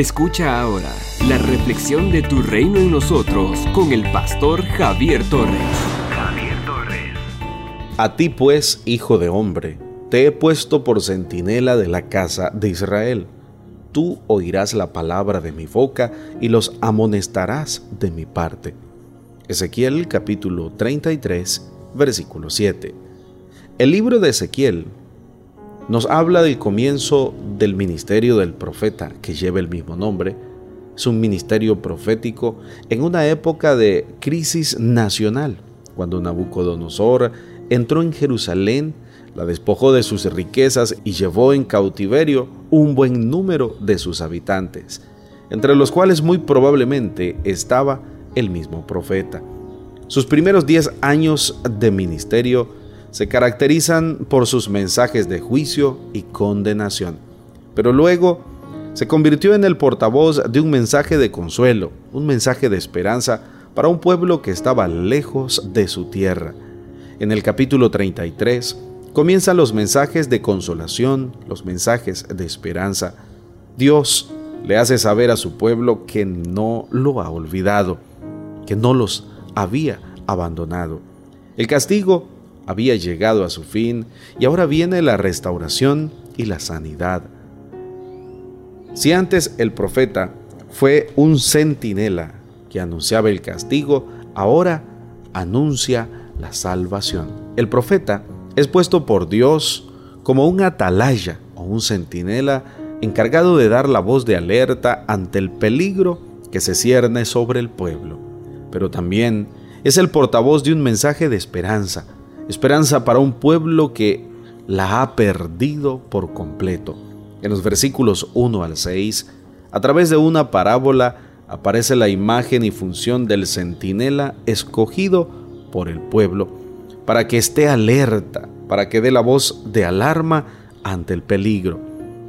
Escucha ahora la reflexión de tu reino en nosotros con el pastor Javier Torres. Javier Torres. A ti pues, hijo de hombre, te he puesto por centinela de la casa de Israel. Tú oirás la palabra de mi boca y los amonestarás de mi parte. Ezequiel capítulo 33, versículo 7. El libro de Ezequiel nos habla del comienzo del ministerio del profeta que lleva el mismo nombre. Es un ministerio profético en una época de crisis nacional, cuando Nabucodonosor entró en Jerusalén, la despojó de sus riquezas y llevó en cautiverio un buen número de sus habitantes, entre los cuales muy probablemente estaba el mismo profeta. Sus primeros diez años de ministerio se caracterizan por sus mensajes de juicio y condenación, pero luego se convirtió en el portavoz de un mensaje de consuelo, un mensaje de esperanza para un pueblo que estaba lejos de su tierra. En el capítulo 33 comienzan los mensajes de consolación, los mensajes de esperanza. Dios le hace saber a su pueblo que no lo ha olvidado, que no los había abandonado. El castigo había llegado a su fin y ahora viene la restauración y la sanidad. Si antes el profeta fue un centinela que anunciaba el castigo, ahora anuncia la salvación. El profeta es puesto por Dios como un atalaya o un centinela encargado de dar la voz de alerta ante el peligro que se cierne sobre el pueblo, pero también es el portavoz de un mensaje de esperanza, esperanza para un pueblo que la ha perdido por completo. En los versículos 1 al 6, a través de una parábola aparece la imagen y función del centinela escogido por el pueblo, para que esté alerta, para que dé la voz de alarma ante el peligro.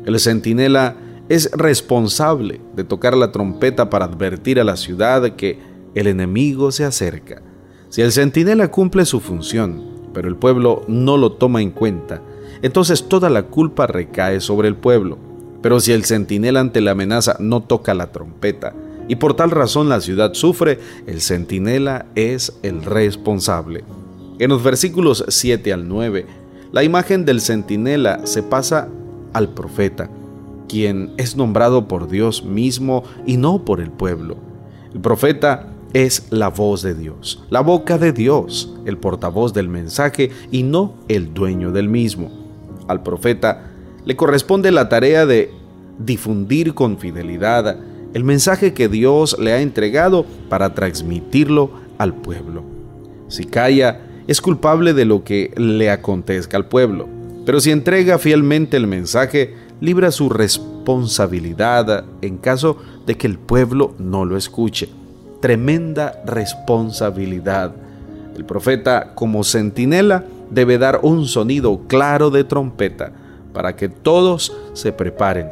El centinela es responsable de tocar la trompeta para advertir a la ciudad que el enemigo se acerca. Si el centinela cumple su función, pero el pueblo no lo toma en cuenta, entonces toda la culpa recae sobre el pueblo. Pero si el centinela ante la amenaza no toca la trompeta, y por tal razón la ciudad sufre, el centinela es el responsable. En los versículos 7 al 9, la imagen del centinela se pasa al profeta, quien es nombrado por Dios mismo y no por el pueblo. El profeta es la voz de Dios, la boca de Dios, el portavoz del mensaje y no el dueño del mismo. Al profeta le corresponde la tarea de difundir con fidelidad el mensaje que Dios le ha entregado para transmitirlo al pueblo. Si calla, es culpable de lo que le acontezca al pueblo, pero si entrega fielmente el mensaje, libra su responsabilidad en caso de que el pueblo no lo escuche tremenda responsabilidad. El profeta, como centinela, debe dar un sonido claro de trompeta para que todos se preparen.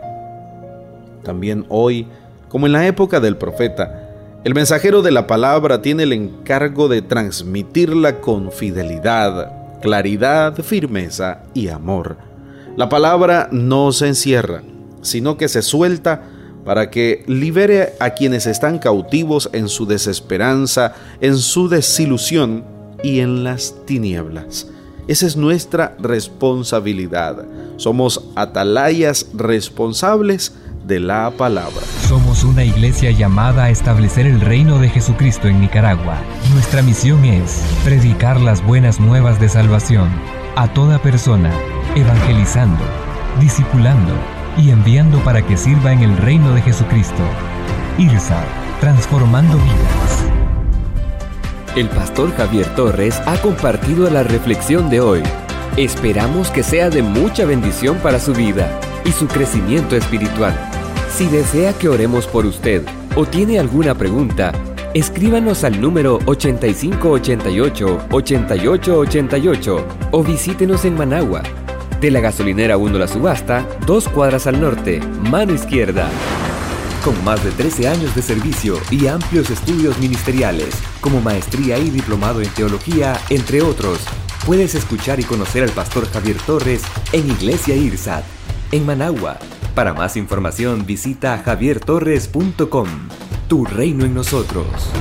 También hoy, como en la época del profeta, el mensajero de la palabra tiene el encargo de transmitirla con fidelidad, claridad, firmeza y amor. La palabra no se encierra, sino que se suelta para que libere a quienes están cautivos en su desesperanza, en su desilusión y en las tinieblas. Esa es nuestra responsabilidad. Somos atalayas responsables de la palabra. Somos una iglesia llamada a establecer el reino de Jesucristo en Nicaragua. Nuestra misión es predicar las buenas nuevas de salvación a toda persona, evangelizando, discipulando y enviando para que sirva en el reino de Jesucristo. IRSA, transformando vidas. El pastor Javier Torres ha compartido la reflexión de hoy. Esperamos que sea de mucha bendición para su vida y su crecimiento espiritual. Si desea que oremos por usted o tiene alguna pregunta, escríbanos al número 8588-8888 o visítenos en Managua de la gasolinera 1 La Subasta, dos cuadras al norte, mano izquierda. Con más de 13 años de servicio y amplios estudios ministeriales, como maestría y diplomado en teología, entre otros, puedes escuchar y conocer al pastor Javier Torres en Iglesia IRSAT, en Managua Para más información visita javiertorres.com. Tu reino en nosotros.